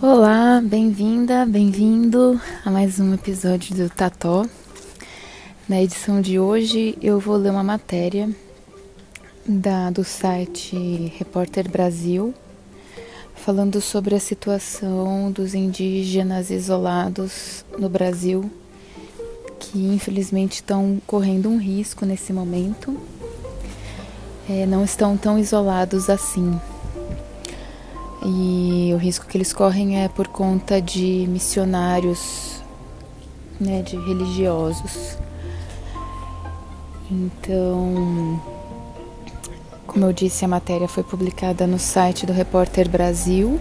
Olá, bem-vinda, bem-vindo a mais um episódio do Tató. Na edição de hoje eu vou ler uma matéria da, do site Repórter Brasil falando sobre a situação dos indígenas isolados no Brasil que infelizmente estão correndo um risco nesse momento. É, não estão tão isolados assim. E o risco que eles correm é por conta de missionários, né, de religiosos. Então, como eu disse, a matéria foi publicada no site do Repórter Brasil,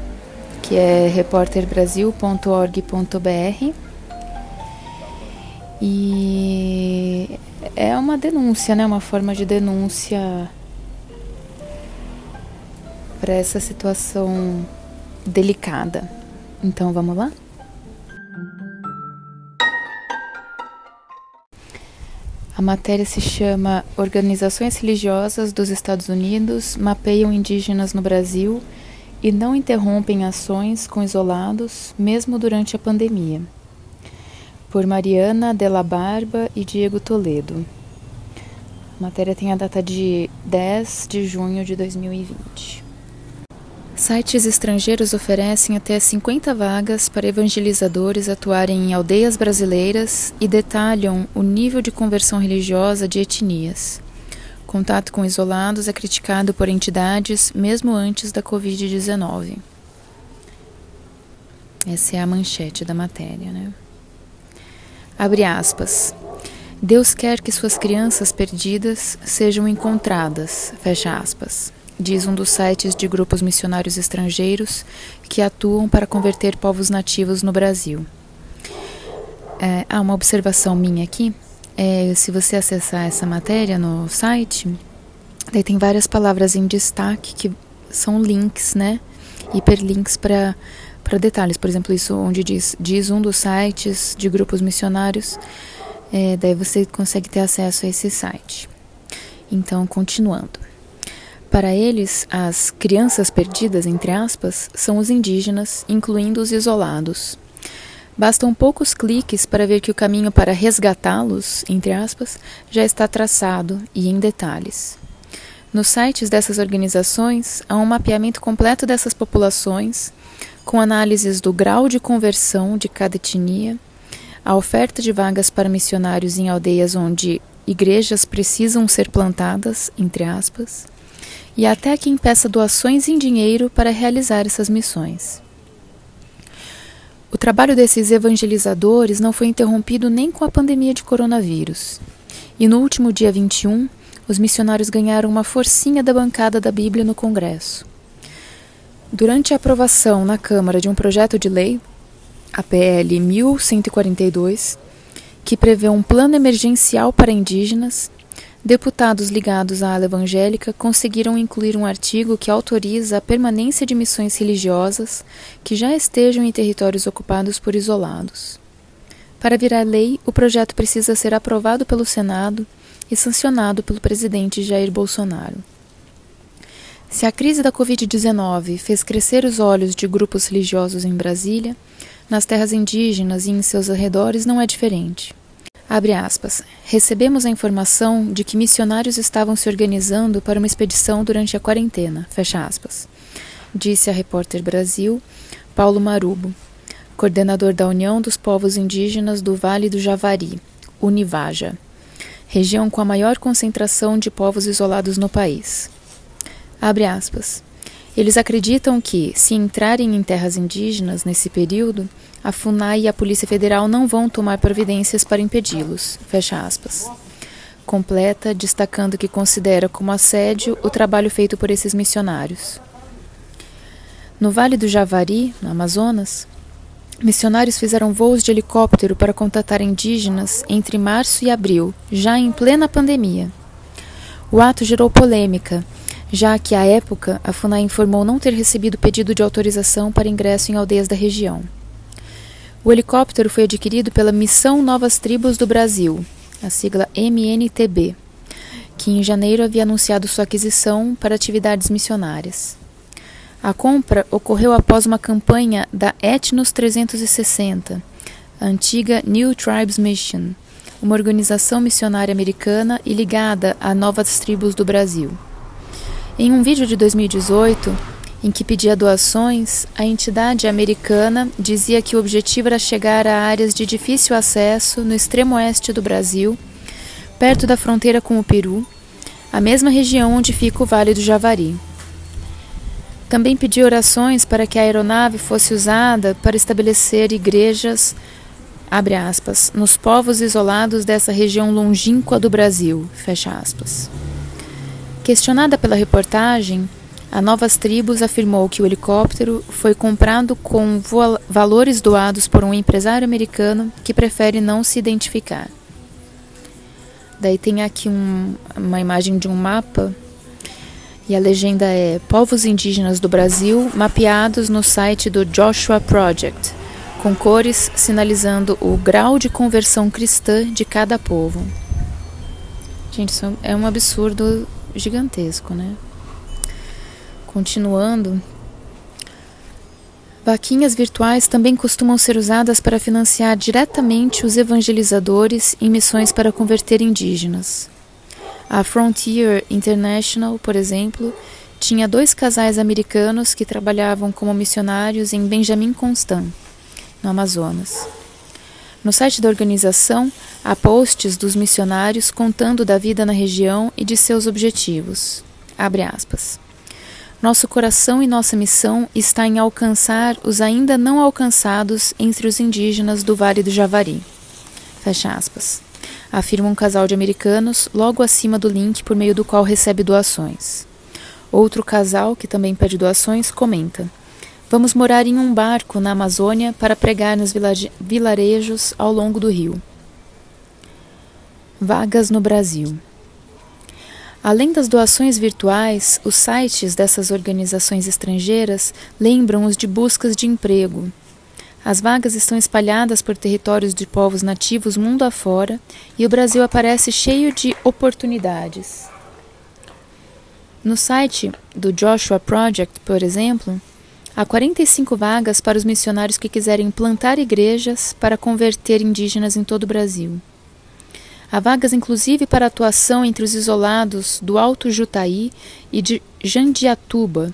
que é repórterbrasil.org.br. E é uma denúncia, né, uma forma de denúncia para essa situação delicada. Então vamos lá? A matéria se chama Organizações Religiosas dos Estados Unidos mapeiam indígenas no Brasil e não interrompem ações com isolados, mesmo durante a pandemia. Por Mariana Della Barba e Diego Toledo. A matéria tem a data de 10 de junho de 2020. Sites estrangeiros oferecem até 50 vagas para evangelizadores atuarem em aldeias brasileiras e detalham o nível de conversão religiosa de etnias. Contato com isolados é criticado por entidades mesmo antes da Covid-19. Essa é a manchete da matéria, né? Abre aspas. Deus quer que suas crianças perdidas sejam encontradas, fecha aspas diz um dos sites de grupos missionários estrangeiros que atuam para converter povos nativos no Brasil. É, há uma observação minha aqui. É, se você acessar essa matéria no site, daí tem várias palavras em destaque que são links, né? Hiperlinks para para detalhes. Por exemplo, isso onde diz, diz um dos sites de grupos missionários, é, daí você consegue ter acesso a esse site. Então, continuando. Para eles, as crianças perdidas, entre aspas, são os indígenas, incluindo os isolados. Bastam poucos cliques para ver que o caminho para resgatá-los, entre aspas, já está traçado e em detalhes. Nos sites dessas organizações há um mapeamento completo dessas populações, com análises do grau de conversão de cada etnia, a oferta de vagas para missionários em aldeias onde igrejas precisam ser plantadas, entre aspas, e até quem peça doações em dinheiro para realizar essas missões. O trabalho desses evangelizadores não foi interrompido nem com a pandemia de coronavírus. E no último dia 21, os missionários ganharam uma forcinha da bancada da Bíblia no Congresso. Durante a aprovação na Câmara de um projeto de lei, a PL 1142, que prevê um plano emergencial para indígenas, Deputados ligados à ala evangélica conseguiram incluir um artigo que autoriza a permanência de missões religiosas que já estejam em territórios ocupados por isolados. Para virar lei, o projeto precisa ser aprovado pelo Senado e sancionado pelo presidente Jair Bolsonaro. Se a crise da Covid-19 fez crescer os olhos de grupos religiosos em Brasília, nas terras indígenas e em seus arredores não é diferente. Abre aspas. Recebemos a informação de que missionários estavam se organizando para uma expedição durante a quarentena. Fecha aspas. Disse a repórter Brasil, Paulo Marubo, coordenador da União dos Povos Indígenas do Vale do Javari, Univaja, região com a maior concentração de povos isolados no país. Abre aspas. Eles acreditam que, se entrarem em terras indígenas nesse período, a FUNAI e a Polícia Federal não vão tomar providências para impedi-los. Fecha aspas. Completa, destacando que considera como assédio o trabalho feito por esses missionários. No Vale do Javari, no Amazonas, missionários fizeram voos de helicóptero para contatar indígenas entre março e abril, já em plena pandemia. O ato gerou polêmica já que, à época, a FUNAI informou não ter recebido pedido de autorização para ingresso em aldeias da região. O helicóptero foi adquirido pela Missão Novas Tribos do Brasil, a sigla MNTB, que em janeiro havia anunciado sua aquisição para atividades missionárias. A compra ocorreu após uma campanha da Etnos 360, a antiga New Tribes Mission, uma organização missionária americana e ligada a novas tribos do Brasil. Em um vídeo de 2018, em que pedia doações, a entidade americana dizia que o objetivo era chegar a áreas de difícil acesso no extremo oeste do Brasil, perto da fronteira com o Peru, a mesma região onde fica o Vale do Javari. Também pediu orações para que a aeronave fosse usada para estabelecer igrejas, aspas, nos povos isolados dessa região longínqua do Brasil, Questionada pela reportagem, a Novas Tribos afirmou que o helicóptero foi comprado com valores doados por um empresário americano que prefere não se identificar. Daí tem aqui um, uma imagem de um mapa e a legenda é Povos indígenas do Brasil mapeados no site do Joshua Project, com cores sinalizando o grau de conversão cristã de cada povo. Gente, isso é um absurdo gigantesco, né? Continuando, vaquinhas virtuais também costumam ser usadas para financiar diretamente os evangelizadores em missões para converter indígenas. A Frontier International, por exemplo, tinha dois casais americanos que trabalhavam como missionários em Benjamin Constant, no Amazonas. No site da organização há posts dos missionários contando da vida na região e de seus objetivos. Abre aspas. Nosso coração e nossa missão está em alcançar os ainda não alcançados entre os indígenas do Vale do Javari. Fecha aspas afirma um casal de americanos logo acima do link por meio do qual recebe doações. Outro casal, que também pede doações, comenta: Vamos morar em um barco na Amazônia para pregar nos vilarejos ao longo do rio. Vagas no Brasil. Além das doações virtuais, os sites dessas organizações estrangeiras lembram os de buscas de emprego, as vagas estão espalhadas por territórios de povos nativos mundo afora e o Brasil aparece cheio de oportunidades. No site do Joshua Project, por exemplo, há 45 vagas para os missionários que quiserem plantar igrejas para converter indígenas em todo o Brasil. Há vagas inclusive para atuação entre os isolados do Alto Jutaí e de Jandiatuba,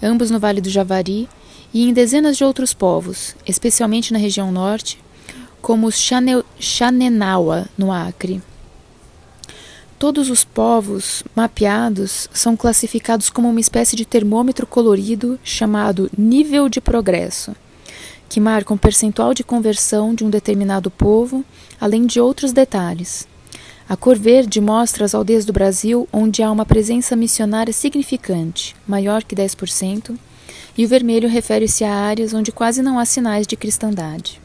ambos no Vale do Javari, e em dezenas de outros povos, especialmente na região norte, como os Xanenawa, no Acre. Todos os povos mapeados são classificados como uma espécie de termômetro colorido chamado nível de progresso, que marca um percentual de conversão de um determinado povo, além de outros detalhes. A cor verde mostra as aldeias do Brasil onde há uma presença missionária significante, maior que 10%, e o vermelho refere-se a áreas onde quase não há sinais de cristandade.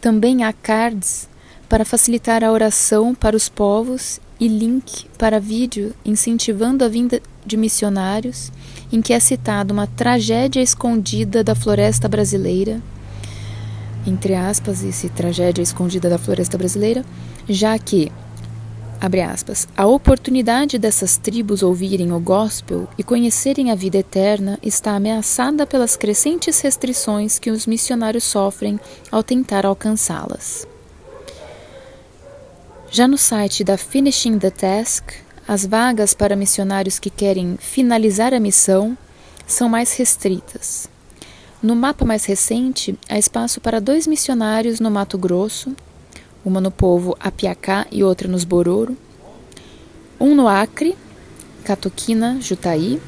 Também há cards para facilitar a oração para os povos e link para vídeo incentivando a vinda de missionários, em que é citada uma tragédia escondida da floresta brasileira, entre aspas, esse tragédia escondida da floresta brasileira, já que Abre aspas. A oportunidade dessas tribos ouvirem o gospel e conhecerem a vida eterna está ameaçada pelas crescentes restrições que os missionários sofrem ao tentar alcançá-las. Já no site da Finishing the Task, as vagas para missionários que querem finalizar a missão são mais restritas. No mapa mais recente, há espaço para dois missionários no Mato Grosso uma no povo Apiacá e outra nos Bororo, um no Acre, Catuquina, Jutaí,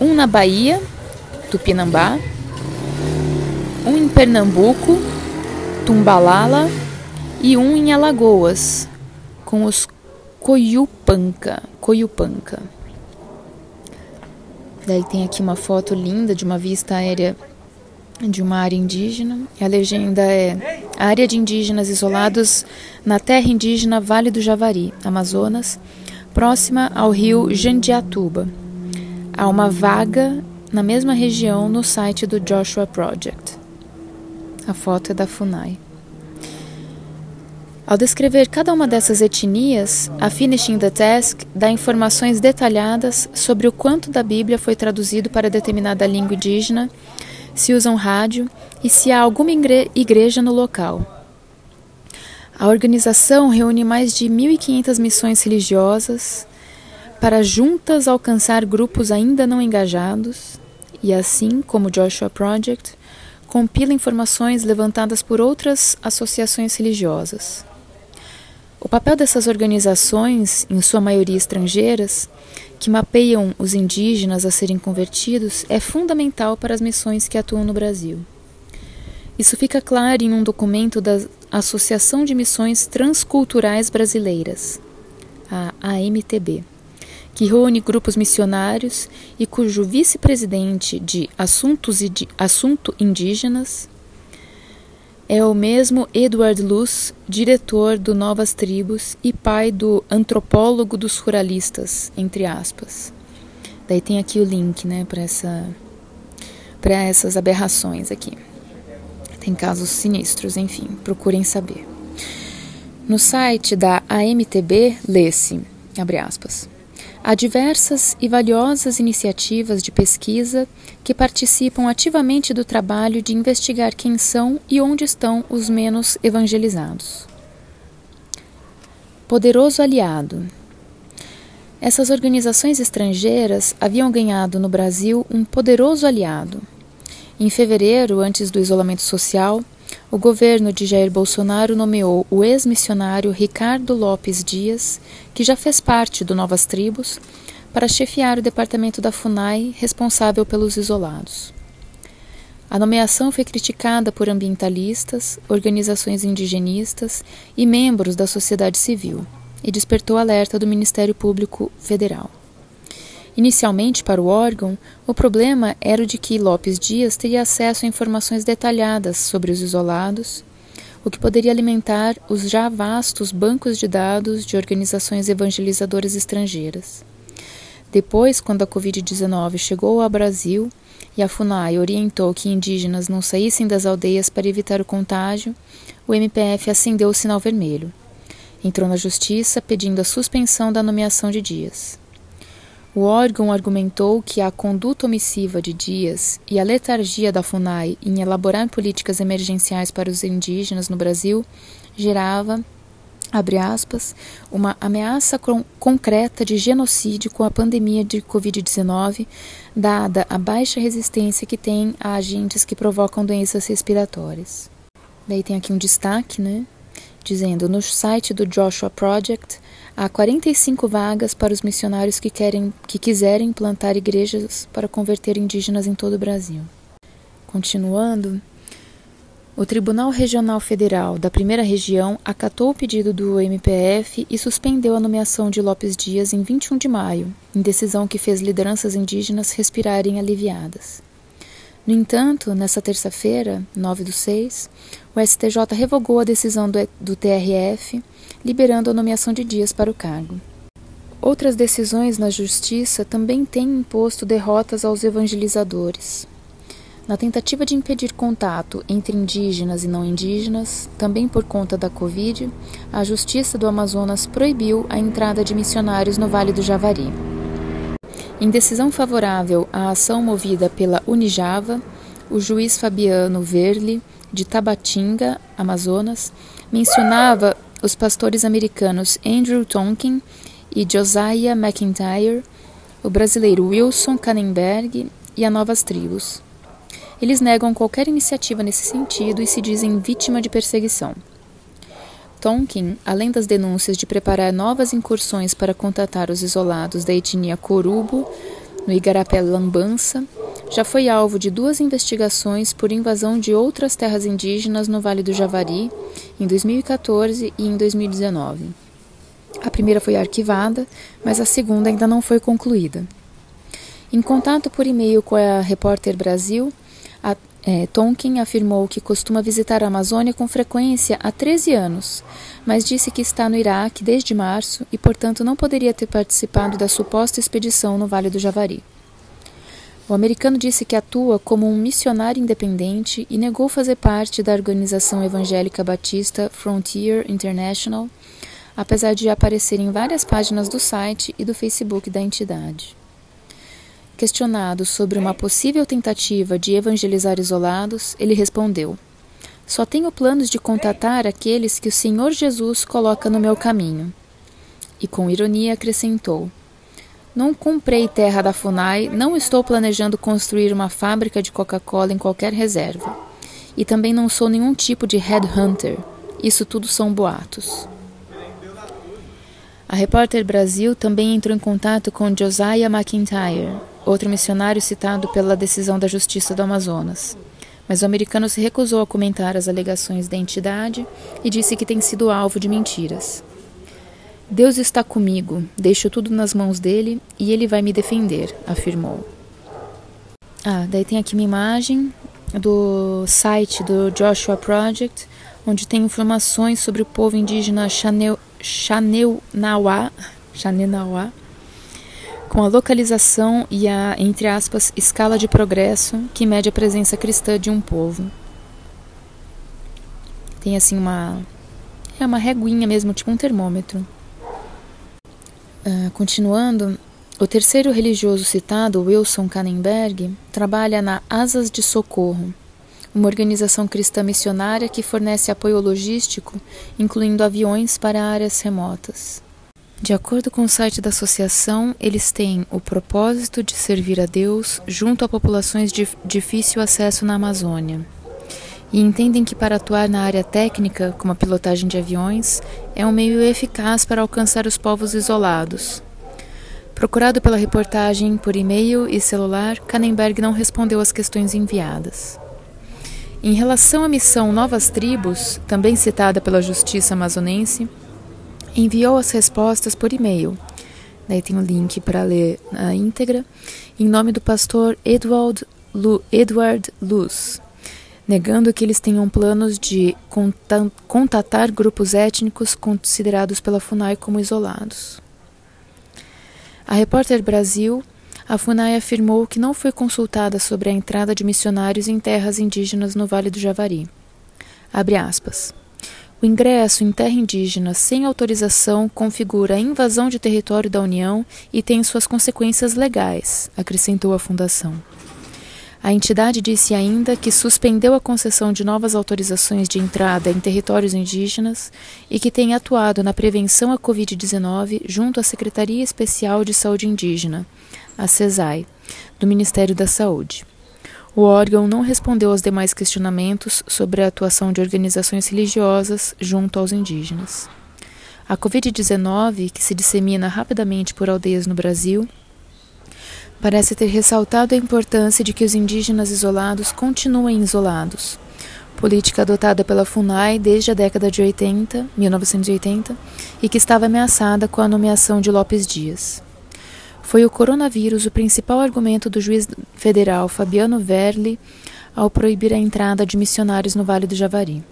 um na Bahia, Tupinambá, um em Pernambuco, Tumbalala e um em Alagoas, com os Coiupanca, Coiupanca. Daí tem aqui uma foto linda de uma vista aérea de uma área indígena. E a legenda é: Área de indígenas isolados na terra indígena Vale do Javari, Amazonas, próxima ao rio Jandiatuba. Há uma vaga na mesma região no site do Joshua Project. A foto é da FUNAI. Ao descrever cada uma dessas etnias, a Finishing the Task dá informações detalhadas sobre o quanto da Bíblia foi traduzido para determinada língua indígena, se usam rádio e se há alguma igreja no local. A organização reúne mais de 1.500 missões religiosas para juntas alcançar grupos ainda não engajados e, assim como o Joshua Project, compila informações levantadas por outras associações religiosas. O papel dessas organizações, em sua maioria estrangeiras, que mapeiam os indígenas a serem convertidos, é fundamental para as missões que atuam no Brasil. Isso fica claro em um documento da Associação de Missões Transculturais Brasileiras, a AMTB, que reúne grupos missionários e cujo vice-presidente de Assuntos Assunto Indígenas é o mesmo Edward Luz, diretor do Novas Tribos e pai do antropólogo dos ruralistas, entre aspas. Daí tem aqui o link, né, para essa para essas aberrações aqui. Tem casos sinistros, enfim, procurem saber. No site da AMTB, lê-se, abre aspas, Há diversas e valiosas iniciativas de pesquisa que participam ativamente do trabalho de investigar quem são e onde estão os menos evangelizados. Poderoso aliado. Essas organizações estrangeiras haviam ganhado no Brasil um poderoso aliado em fevereiro, antes do isolamento social, o governo de Jair Bolsonaro nomeou o ex-missionário Ricardo Lopes Dias, que já fez parte do Novas Tribos, para chefiar o departamento da FUNAI responsável pelos isolados. A nomeação foi criticada por ambientalistas, organizações indigenistas e membros da sociedade civil e despertou alerta do Ministério Público Federal. Inicialmente, para o órgão, o problema era o de que Lopes Dias teria acesso a informações detalhadas sobre os isolados, o que poderia alimentar os já vastos bancos de dados de organizações evangelizadoras estrangeiras. Depois, quando a Covid-19 chegou ao Brasil e a FUNAI orientou que indígenas não saíssem das aldeias para evitar o contágio, o MPF acendeu o sinal vermelho. Entrou na justiça pedindo a suspensão da nomeação de Dias. O órgão argumentou que a conduta omissiva de Dias e a letargia da FUNAI em elaborar políticas emergenciais para os indígenas no Brasil gerava, aspas, uma ameaça concreta de genocídio com a pandemia de Covid-19, dada a baixa resistência que tem a agentes que provocam doenças respiratórias. Daí tem aqui um destaque, né? Dizendo no site do Joshua Project Há 45 vagas para os missionários que, querem, que quiserem plantar igrejas para converter indígenas em todo o Brasil. Continuando, o Tribunal Regional Federal da Primeira Região acatou o pedido do MPF e suspendeu a nomeação de Lopes Dias em 21 de maio, em decisão que fez lideranças indígenas respirarem aliviadas. No entanto, nessa terça-feira, 9 do 6, o STJ revogou a decisão do, do TRF liberando a nomeação de Dias para o cargo. Outras decisões na Justiça também têm imposto derrotas aos evangelizadores. Na tentativa de impedir contato entre indígenas e não indígenas, também por conta da Covid, a Justiça do Amazonas proibiu a entrada de missionários no Vale do Javari. Em decisão favorável à ação movida pela Unijava, o juiz Fabiano Verli, de Tabatinga, Amazonas, mencionava os pastores americanos Andrew Tonkin e Josiah McIntyre, o brasileiro Wilson Kannenberg e a Novas Tribos. Eles negam qualquer iniciativa nesse sentido e se dizem vítima de perseguição. Tonkin, além das denúncias de preparar novas incursões para contatar os isolados da etnia Corubo, no Igarapé Lambança, já foi alvo de duas investigações por invasão de outras terras indígenas no Vale do Javari em 2014 e em 2019. A primeira foi arquivada, mas a segunda ainda não foi concluída. Em contato por e-mail com a Repórter Brasil, a, é, Tonkin afirmou que costuma visitar a Amazônia com frequência há 13 anos, mas disse que está no Iraque desde março e, portanto, não poderia ter participado da suposta expedição no Vale do Javari. O americano disse que atua como um missionário independente e negou fazer parte da organização evangélica batista Frontier International, apesar de aparecer em várias páginas do site e do Facebook da entidade. Questionado sobre uma possível tentativa de evangelizar isolados, ele respondeu: Só tenho planos de contatar aqueles que o Senhor Jesus coloca no meu caminho. E com ironia acrescentou: não comprei terra da FUNAI, não estou planejando construir uma fábrica de Coca-Cola em qualquer reserva. E também não sou nenhum tipo de headhunter. Isso tudo são boatos. A Repórter Brasil também entrou em contato com Josiah McIntyre, outro missionário citado pela decisão da Justiça do Amazonas. Mas o americano se recusou a comentar as alegações da entidade e disse que tem sido alvo de mentiras. Deus está comigo, deixo tudo nas mãos dele e ele vai me defender, afirmou. Ah, daí tem aqui uma imagem do site do Joshua Project, onde tem informações sobre o povo indígena Chaneunawa, Chaneunawa, com a localização e a, entre aspas, escala de progresso que mede a presença cristã de um povo. Tem assim uma é uma reguinha mesmo, tipo um termômetro. Uh, continuando, o terceiro religioso citado, Wilson Kannenberg, trabalha na Asas de Socorro, uma organização cristã missionária que fornece apoio logístico, incluindo aviões para áreas remotas. De acordo com o site da associação, eles têm o propósito de servir a Deus junto a populações de difícil acesso na Amazônia e entendem que para atuar na área técnica, como a pilotagem de aviões, é um meio eficaz para alcançar os povos isolados. Procurado pela reportagem por e-mail e celular, Kannenberg não respondeu às questões enviadas. Em relação à missão Novas Tribos, também citada pela Justiça Amazonense, enviou as respostas por e-mail. Daí tem o um link para ler a íntegra, em nome do pastor Edward, Edward Luz negando que eles tenham planos de contatar grupos étnicos considerados pela FUNAI como isolados. A repórter Brasil, a FUNAI afirmou que não foi consultada sobre a entrada de missionários em terras indígenas no Vale do Javari. Abre aspas. O ingresso em terra indígena sem autorização configura a invasão de território da União e tem suas consequências legais, acrescentou a Fundação. A entidade disse ainda que suspendeu a concessão de novas autorizações de entrada em territórios indígenas e que tem atuado na prevenção à Covid-19 junto à Secretaria Especial de Saúde Indígena, a CESAI, do Ministério da Saúde. O órgão não respondeu aos demais questionamentos sobre a atuação de organizações religiosas junto aos indígenas. A Covid-19, que se dissemina rapidamente por aldeias no Brasil, parece ter ressaltado a importância de que os indígenas isolados continuem isolados, política adotada pela FUNAI desde a década de 80, 1980, e que estava ameaçada com a nomeação de Lopes Dias. Foi o coronavírus o principal argumento do juiz federal Fabiano Verli ao proibir a entrada de missionários no Vale do Javari.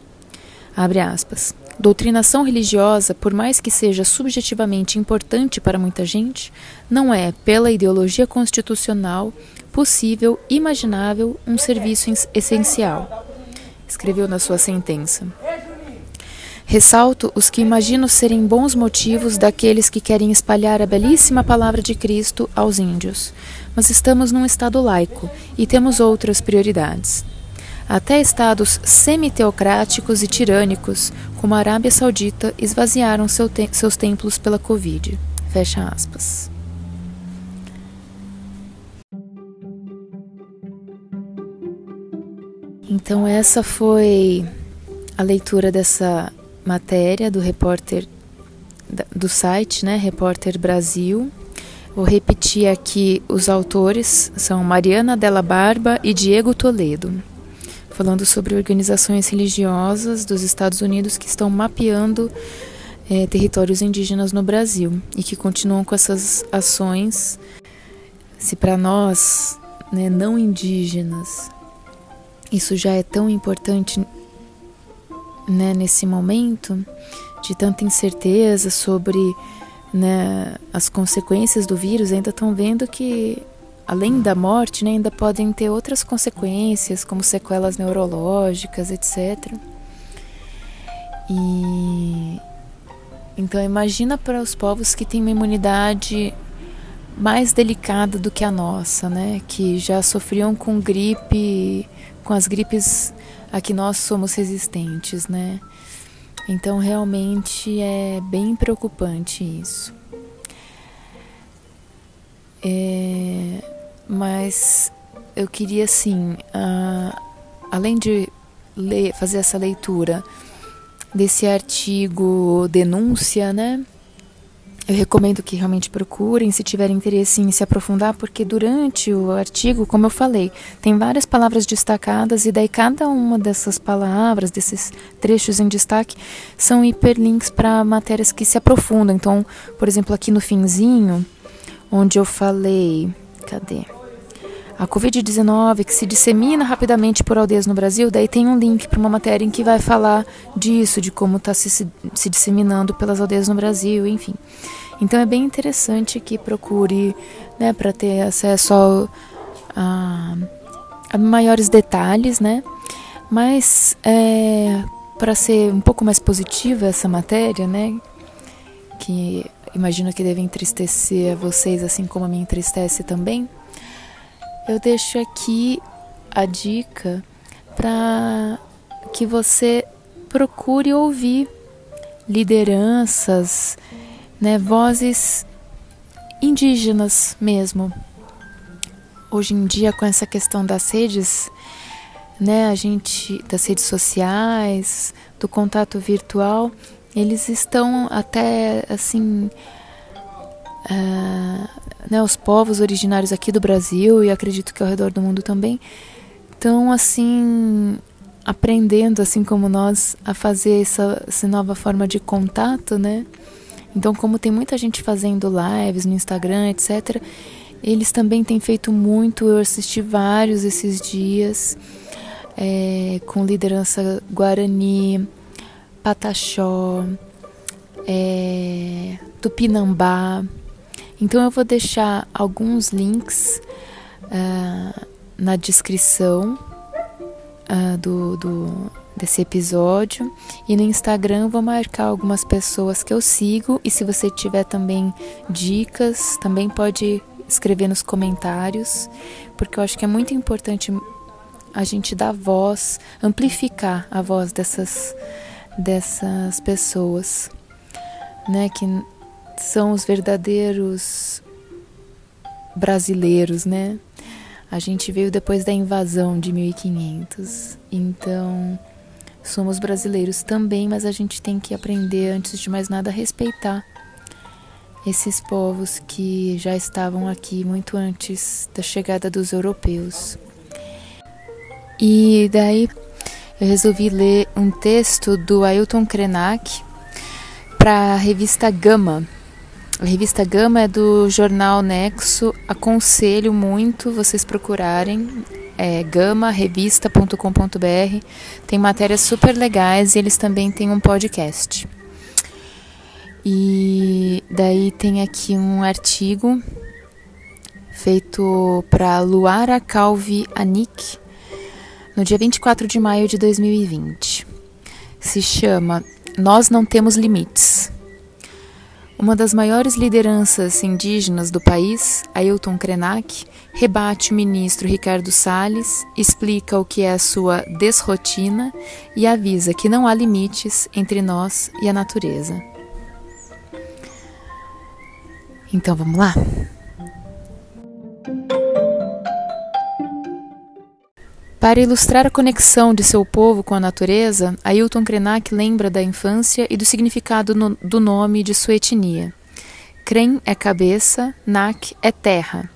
Abre aspas. Doutrinação religiosa, por mais que seja subjetivamente importante para muita gente, não é, pela ideologia constitucional, possível, imaginável, um serviço essencial. Escreveu na sua sentença. Ressalto os que imagino serem bons motivos daqueles que querem espalhar a belíssima palavra de Cristo aos índios, mas estamos num Estado laico e temos outras prioridades. Até estados semi-teocráticos e tirânicos, como a Arábia Saudita, esvaziaram seu te seus templos pela Covid. Fecha aspas. Então essa foi a leitura dessa matéria do repórter do site, né, Repórter Brasil. Vou repetir aqui os autores são Mariana Della Barba e Diego Toledo falando sobre organizações religiosas dos Estados Unidos que estão mapeando é, territórios indígenas no Brasil e que continuam com essas ações. Se para nós, né, não indígenas, isso já é tão importante né, nesse momento de tanta incerteza sobre né, as consequências do vírus, ainda estão vendo que além da morte, né, ainda podem ter outras consequências, como sequelas neurológicas, etc. E então imagina para os povos que têm uma imunidade mais delicada do que a nossa, né, que já sofriam com gripe, com as gripes a que nós somos resistentes, né? Então realmente é bem preocupante isso. É, mas eu queria assim, uh, além de ler, fazer essa leitura desse artigo denúncia, né? Eu recomendo que realmente procurem, se tiverem interesse em se aprofundar, porque durante o artigo, como eu falei, tem várias palavras destacadas e daí cada uma dessas palavras, desses trechos em destaque, são hiperlinks para matérias que se aprofundam. Então, por exemplo, aqui no finzinho, onde eu falei, cadê? A Covid-19 que se dissemina rapidamente por aldeias no Brasil, daí tem um link para uma matéria em que vai falar disso, de como está se, se disseminando pelas aldeias no Brasil, enfim. Então é bem interessante que procure, né, para ter acesso ao, a, a, maiores detalhes, né? Mas é, para ser um pouco mais positiva essa matéria, né, que imagino que deve entristecer a vocês assim como me entristece também eu deixo aqui a dica para que você procure ouvir lideranças, né, vozes indígenas mesmo. Hoje em dia, com essa questão das redes, né, a gente das redes sociais, do contato virtual, eles estão até assim uh, né, os povos originários aqui do Brasil e acredito que ao redor do mundo também estão assim aprendendo assim como nós a fazer essa, essa nova forma de contato, né? Então, como tem muita gente fazendo lives no Instagram, etc., eles também têm feito muito. Eu assisti vários esses dias é, com liderança Guarani, Pataxó, é, Tupinambá. Então eu vou deixar alguns links uh, na descrição uh, do, do, desse episódio. E no Instagram vou marcar algumas pessoas que eu sigo. E se você tiver também dicas, também pode escrever nos comentários, porque eu acho que é muito importante a gente dar voz, amplificar a voz dessas dessas pessoas, né, que são os verdadeiros brasileiros, né? A gente veio depois da invasão de 1500, então somos brasileiros também, mas a gente tem que aprender, antes de mais nada, a respeitar esses povos que já estavam aqui muito antes da chegada dos europeus. E daí eu resolvi ler um texto do Ailton Krenak para a revista Gama, a revista Gama é do jornal Nexo. Aconselho muito vocês procurarem. É gamarevista.com.br. Tem matérias super legais e eles também têm um podcast. E daí tem aqui um artigo feito para Luara Calvi Anik no dia 24 de maio de 2020. Se chama Nós Não Temos Limites. Uma das maiores lideranças indígenas do país, Ailton Krenak, rebate o ministro Ricardo Salles, explica o que é a sua desrotina e avisa que não há limites entre nós e a natureza. Então vamos lá? Para ilustrar a conexão de seu povo com a natureza, Ailton Krenak lembra da infância e do significado no, do nome de sua etnia. Kren é cabeça, Nak é terra.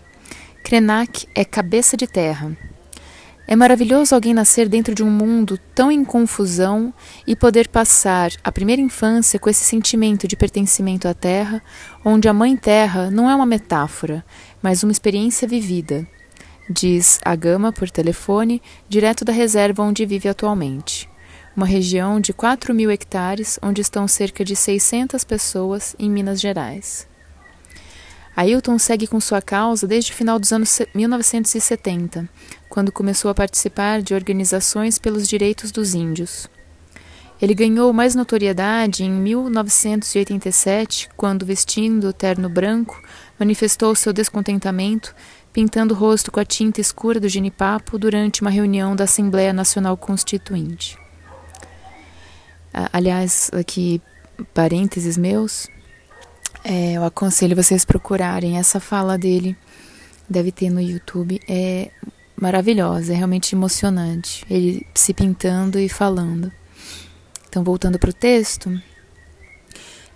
Krenak é cabeça de terra. É maravilhoso alguém nascer dentro de um mundo tão em confusão e poder passar a primeira infância com esse sentimento de pertencimento à terra, onde a mãe terra não é uma metáfora, mas uma experiência vivida diz a Gama por telefone, direto da reserva onde vive atualmente. Uma região de 4 mil hectares, onde estão cerca de 600 pessoas em Minas Gerais. Ailton segue com sua causa desde o final dos anos 1970, quando começou a participar de organizações pelos direitos dos índios. Ele ganhou mais notoriedade em 1987, quando, vestindo terno branco, manifestou seu descontentamento, pintando o rosto com a tinta escura do genipapo durante uma reunião da Assembleia Nacional Constituinte. Aliás, aqui parênteses meus, é, eu aconselho vocês procurarem essa fala dele, deve ter no YouTube, é maravilhosa, é realmente emocionante, ele se pintando e falando. Então, voltando para o texto,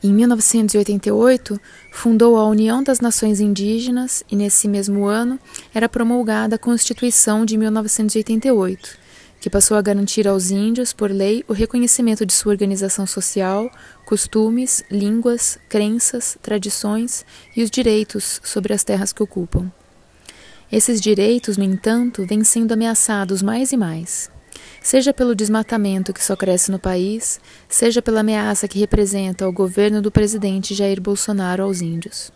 em 1988, fundou a União das Nações Indígenas e, nesse mesmo ano, era promulgada a Constituição de 1988, que passou a garantir aos índios, por lei, o reconhecimento de sua organização social, costumes, línguas, crenças, tradições e os direitos sobre as terras que ocupam. Esses direitos, no entanto, vêm sendo ameaçados mais e mais seja pelo desmatamento que só cresce no país, seja pela ameaça que representa o governo do presidente Jair Bolsonaro aos índios.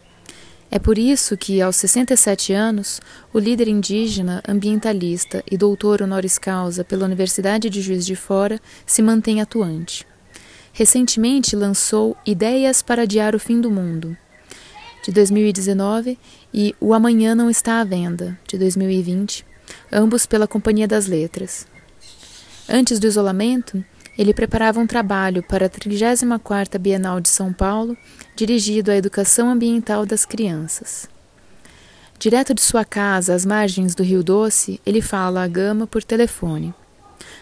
É por isso que, aos 67 anos, o líder indígena, ambientalista e doutor honoris causa pela Universidade de Juiz de Fora se mantém atuante. Recentemente lançou Ideias para Adiar o Fim do Mundo, de 2019, e O Amanhã Não Está à Venda, de 2020, ambos pela Companhia das Letras. Antes do isolamento, ele preparava um trabalho para a 34ª Bienal de São Paulo, dirigido à educação ambiental das crianças. Direto de sua casa, às margens do Rio Doce, ele fala a Gama por telefone.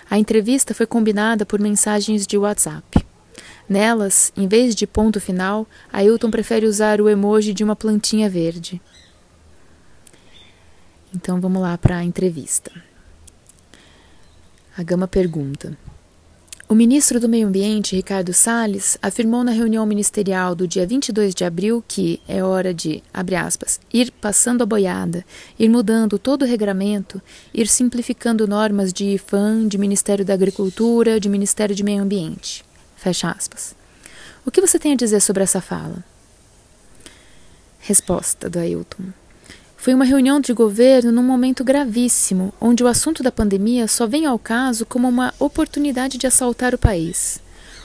A entrevista foi combinada por mensagens de WhatsApp. Nelas, em vez de ponto final, Ailton prefere usar o emoji de uma plantinha verde. Então vamos lá para a entrevista. A Gama pergunta. O ministro do Meio Ambiente, Ricardo Salles, afirmou na reunião ministerial do dia 22 de abril que é hora de, abre aspas, ir passando a boiada, ir mudando todo o regramento, ir simplificando normas de IFAM, de Ministério da Agricultura, de Ministério de Meio Ambiente. Fecha aspas. O que você tem a dizer sobre essa fala? Resposta do Ailton. Foi uma reunião de governo num momento gravíssimo, onde o assunto da pandemia só vem ao caso como uma oportunidade de assaltar o país.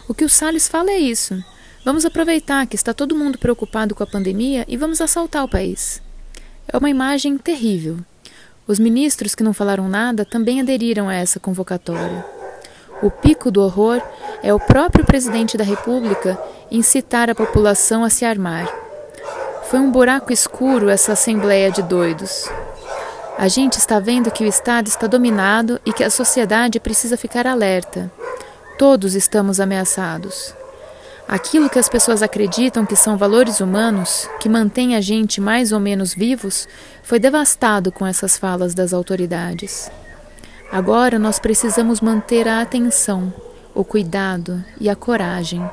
O que o Salles fala é isso. Vamos aproveitar que está todo mundo preocupado com a pandemia e vamos assaltar o país. É uma imagem terrível. Os ministros que não falaram nada também aderiram a essa convocatória. O pico do horror é o próprio presidente da República incitar a população a se armar. Foi um buraco escuro essa assembleia de doidos. A gente está vendo que o Estado está dominado e que a sociedade precisa ficar alerta. Todos estamos ameaçados. Aquilo que as pessoas acreditam que são valores humanos, que mantêm a gente mais ou menos vivos, foi devastado com essas falas das autoridades. Agora nós precisamos manter a atenção, o cuidado e a coragem.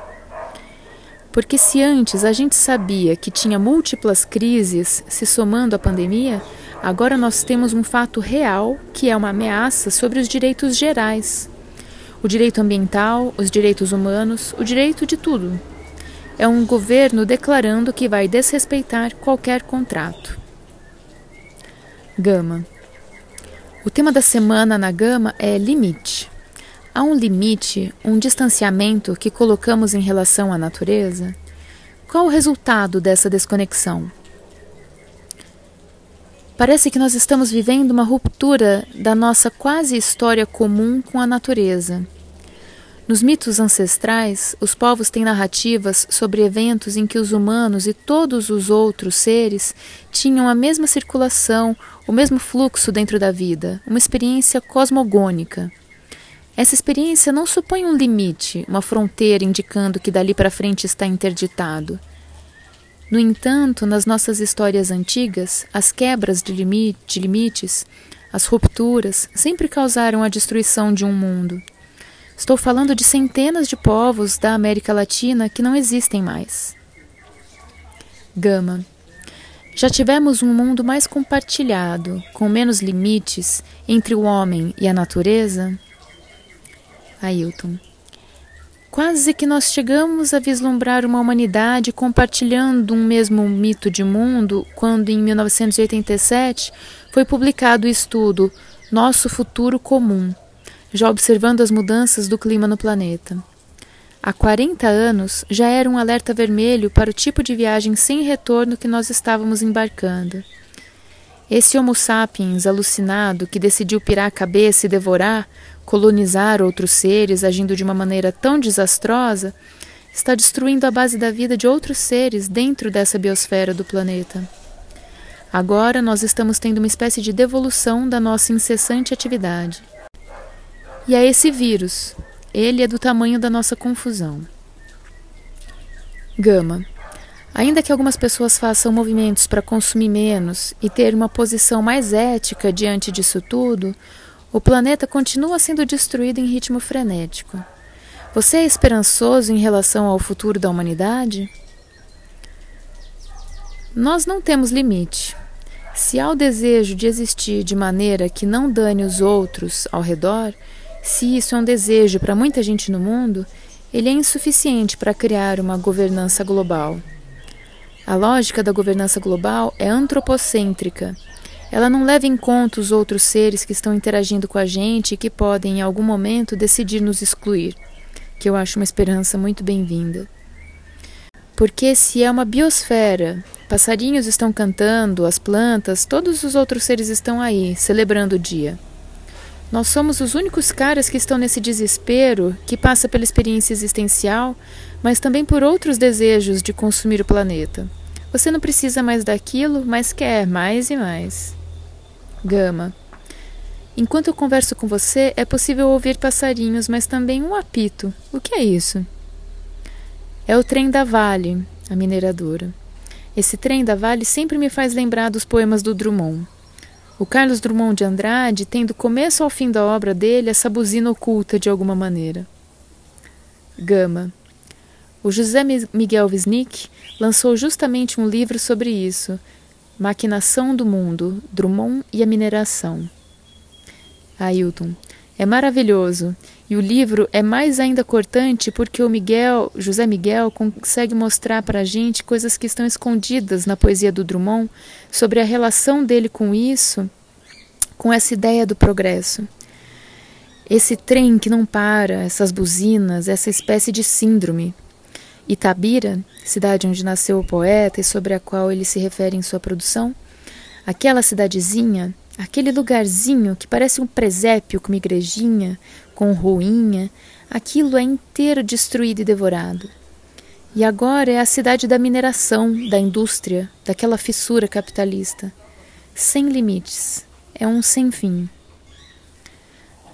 Porque se antes a gente sabia que tinha múltiplas crises se somando à pandemia, agora nós temos um fato real que é uma ameaça sobre os direitos gerais. O direito ambiental, os direitos humanos, o direito de tudo. É um governo declarando que vai desrespeitar qualquer contrato. Gama. O tema da semana na Gama é limite. Há um limite, um distanciamento que colocamos em relação à natureza? Qual o resultado dessa desconexão? Parece que nós estamos vivendo uma ruptura da nossa quase história comum com a natureza. Nos mitos ancestrais, os povos têm narrativas sobre eventos em que os humanos e todos os outros seres tinham a mesma circulação, o mesmo fluxo dentro da vida, uma experiência cosmogônica. Essa experiência não supõe um limite, uma fronteira indicando que dali para frente está interditado. No entanto, nas nossas histórias antigas, as quebras de, limite, de limites, as rupturas, sempre causaram a destruição de um mundo. Estou falando de centenas de povos da América Latina que não existem mais. Gama. Já tivemos um mundo mais compartilhado, com menos limites entre o homem e a natureza? Ailton. Quase que nós chegamos a vislumbrar uma humanidade compartilhando um mesmo mito de mundo quando, em 1987, foi publicado o estudo Nosso Futuro Comum, já observando as mudanças do clima no planeta. Há 40 anos já era um alerta vermelho para o tipo de viagem sem retorno que nós estávamos embarcando. Esse Homo sapiens alucinado que decidiu pirar a cabeça e devorar colonizar outros seres agindo de uma maneira tão desastrosa, está destruindo a base da vida de outros seres dentro dessa biosfera do planeta. Agora nós estamos tendo uma espécie de devolução da nossa incessante atividade. E é esse vírus. Ele é do tamanho da nossa confusão. Gama. Ainda que algumas pessoas façam movimentos para consumir menos e ter uma posição mais ética diante disso tudo, o planeta continua sendo destruído em ritmo frenético. Você é esperançoso em relação ao futuro da humanidade? Nós não temos limite. Se há o desejo de existir de maneira que não dane os outros ao redor, se isso é um desejo para muita gente no mundo, ele é insuficiente para criar uma governança global. A lógica da governança global é antropocêntrica ela não leva em conta os outros seres que estão interagindo com a gente e que podem, em algum momento, decidir nos excluir, que eu acho uma esperança muito bem-vinda. Porque se é uma biosfera, passarinhos estão cantando, as plantas, todos os outros seres estão aí, celebrando o dia. Nós somos os únicos caras que estão nesse desespero que passa pela experiência existencial, mas também por outros desejos de consumir o planeta. Você não precisa mais daquilo, mas quer mais e mais. Gama. Enquanto eu converso com você, é possível ouvir passarinhos, mas também um apito. O que é isso? É o trem da Vale, a mineradora. Esse trem da Vale sempre me faz lembrar dos poemas do Drummond. O Carlos Drummond de Andrade tem do começo ao fim da obra dele essa buzina oculta de alguma maneira. Gama. O José Miguel Wisnik lançou justamente um livro sobre isso, Maquinação do Mundo, Drummond e a Mineração. Ailton. É maravilhoso. E o livro é mais ainda cortante porque o Miguel, José Miguel, consegue mostrar para a gente coisas que estão escondidas na poesia do Drummond sobre a relação dele com isso, com essa ideia do progresso. Esse trem que não para, essas buzinas, essa espécie de síndrome Itabira, cidade onde nasceu o poeta e sobre a qual ele se refere em sua produção, aquela cidadezinha, aquele lugarzinho que parece um presépio com uma igrejinha, com ruinha, aquilo é inteiro destruído e devorado. E agora é a cidade da mineração, da indústria, daquela fissura capitalista. Sem limites. É um sem fim.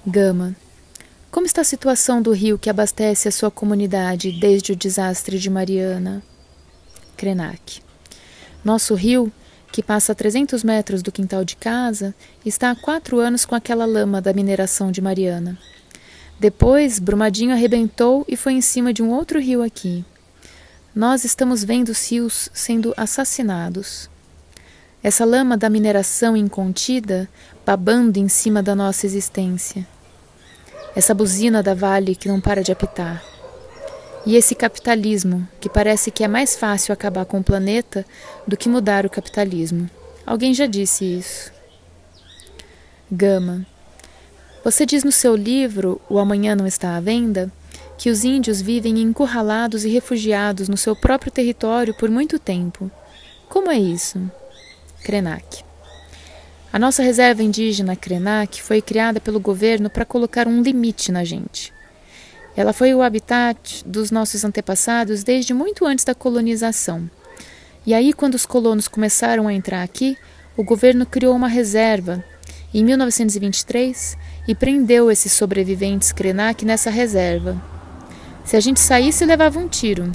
Gama. Como está a situação do rio que abastece a sua comunidade desde o desastre de Mariana? Krenak. Nosso rio, que passa a 300 metros do quintal de casa, está há quatro anos com aquela lama da mineração de Mariana. Depois, Brumadinho arrebentou e foi em cima de um outro rio aqui. Nós estamos vendo os rios sendo assassinados. Essa lama da mineração incontida babando em cima da nossa existência essa buzina da Vale que não para de apitar. E esse capitalismo, que parece que é mais fácil acabar com o planeta do que mudar o capitalismo. Alguém já disse isso. Gama. Você diz no seu livro, O Amanhã Não Está à Venda, que os índios vivem encurralados e refugiados no seu próprio território por muito tempo. Como é isso? Krenak. A nossa reserva indígena Krenak foi criada pelo governo para colocar um limite na gente. Ela foi o habitat dos nossos antepassados desde muito antes da colonização. E aí, quando os colonos começaram a entrar aqui, o governo criou uma reserva em 1923 e prendeu esses sobreviventes Krenak nessa reserva. Se a gente saísse, levava um tiro.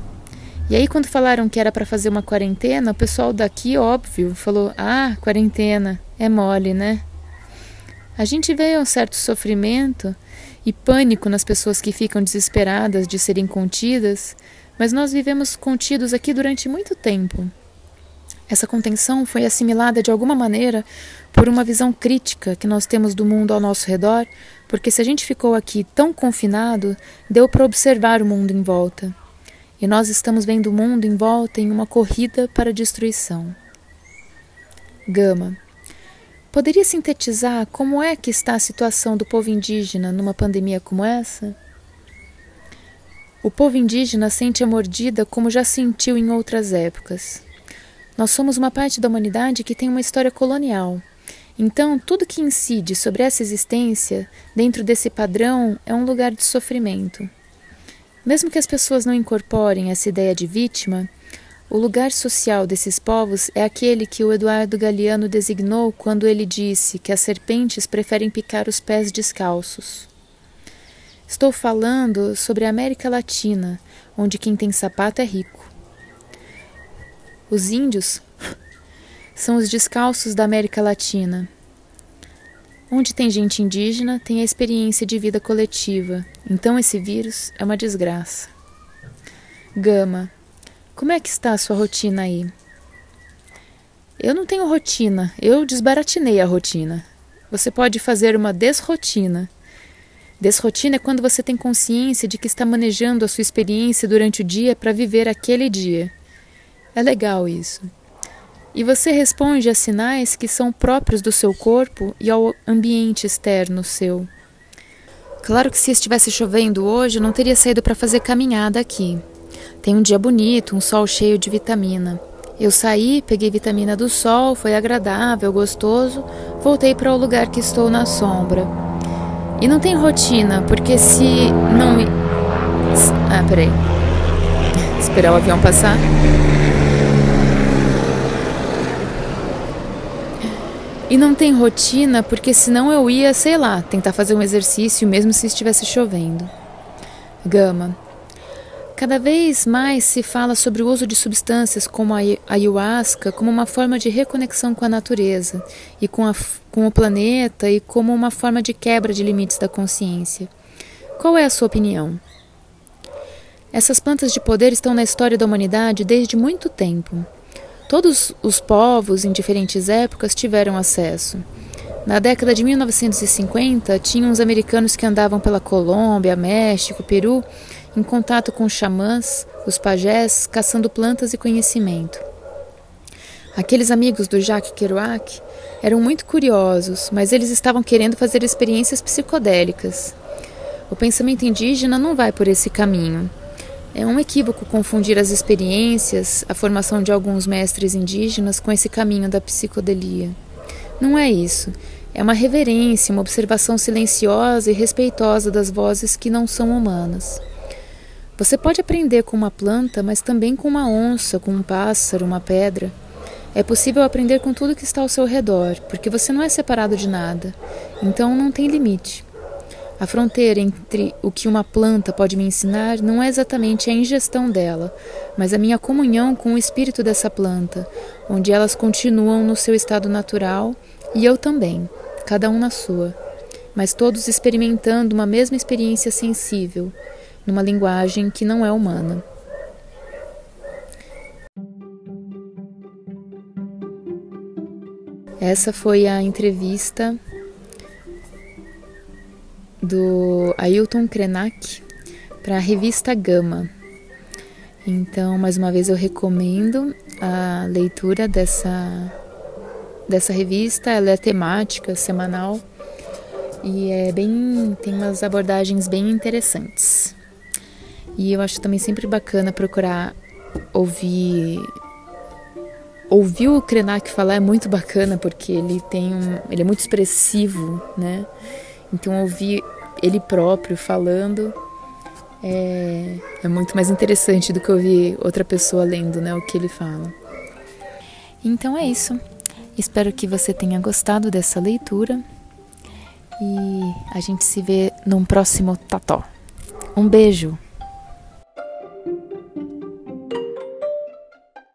E aí, quando falaram que era para fazer uma quarentena, o pessoal daqui, óbvio, falou: Ah, quarentena. É mole, né? A gente vê um certo sofrimento e pânico nas pessoas que ficam desesperadas de serem contidas, mas nós vivemos contidos aqui durante muito tempo. Essa contenção foi assimilada de alguma maneira por uma visão crítica que nós temos do mundo ao nosso redor, porque se a gente ficou aqui tão confinado, deu para observar o mundo em volta. E nós estamos vendo o mundo em volta em uma corrida para a destruição. Gama. Poderia sintetizar como é que está a situação do povo indígena numa pandemia como essa? O povo indígena sente a mordida como já sentiu em outras épocas. Nós somos uma parte da humanidade que tem uma história colonial. Então, tudo que incide sobre essa existência, dentro desse padrão, é um lugar de sofrimento. Mesmo que as pessoas não incorporem essa ideia de vítima, o lugar social desses povos é aquele que o Eduardo Galeano designou quando ele disse que as serpentes preferem picar os pés descalços. Estou falando sobre a América Latina, onde quem tem sapato é rico. Os índios são os descalços da América Latina. Onde tem gente indígena, tem a experiência de vida coletiva. Então esse vírus é uma desgraça. Gama, como é que está a sua rotina aí? Eu não tenho rotina, eu desbaratinei a rotina. Você pode fazer uma desrotina. Desrotina é quando você tem consciência de que está manejando a sua experiência durante o dia para viver aquele dia. É legal isso. E você responde a sinais que são próprios do seu corpo e ao ambiente externo seu. Claro que se estivesse chovendo hoje, eu não teria saído para fazer caminhada aqui. Tem um dia bonito, um sol cheio de vitamina. Eu saí, peguei vitamina do sol, foi agradável, gostoso, voltei para o lugar que estou na sombra. E não tem rotina, porque se não. Ah, peraí. Esperar o avião passar. E não tem rotina, porque senão eu ia, sei lá, tentar fazer um exercício mesmo se estivesse chovendo. Gama. Cada vez mais se fala sobre o uso de substâncias como a ayahuasca como uma forma de reconexão com a natureza e com, a, com o planeta e como uma forma de quebra de limites da consciência. Qual é a sua opinião? Essas plantas de poder estão na história da humanidade desde muito tempo. Todos os povos em diferentes épocas tiveram acesso. Na década de 1950, tinham os americanos que andavam pela Colômbia, México, Peru em contato com xamãs, os pajés, caçando plantas e conhecimento. Aqueles amigos do Jacques Kerouac eram muito curiosos, mas eles estavam querendo fazer experiências psicodélicas. O pensamento indígena não vai por esse caminho. É um equívoco confundir as experiências, a formação de alguns mestres indígenas com esse caminho da psicodelia. Não é isso. É uma reverência, uma observação silenciosa e respeitosa das vozes que não são humanas. Você pode aprender com uma planta, mas também com uma onça, com um pássaro, uma pedra. É possível aprender com tudo que está ao seu redor, porque você não é separado de nada. Então não tem limite. A fronteira entre o que uma planta pode me ensinar não é exatamente a ingestão dela, mas a minha comunhão com o espírito dessa planta, onde elas continuam no seu estado natural e eu também, cada um na sua, mas todos experimentando uma mesma experiência sensível, numa linguagem que não é humana. Essa foi a entrevista do Ailton Krenak para a revista Gama. Então, mais uma vez eu recomendo a leitura dessa dessa revista, ela é temática, semanal e é bem tem umas abordagens bem interessantes. E eu acho também sempre bacana procurar ouvir. Ouvir o Krenak falar é muito bacana porque ele tem um, ele é muito expressivo, né? Então ouvir ele próprio falando é, é muito mais interessante do que ouvir outra pessoa lendo, né, o que ele fala. Então é isso. Espero que você tenha gostado dessa leitura e a gente se vê num próximo tató. Um beijo!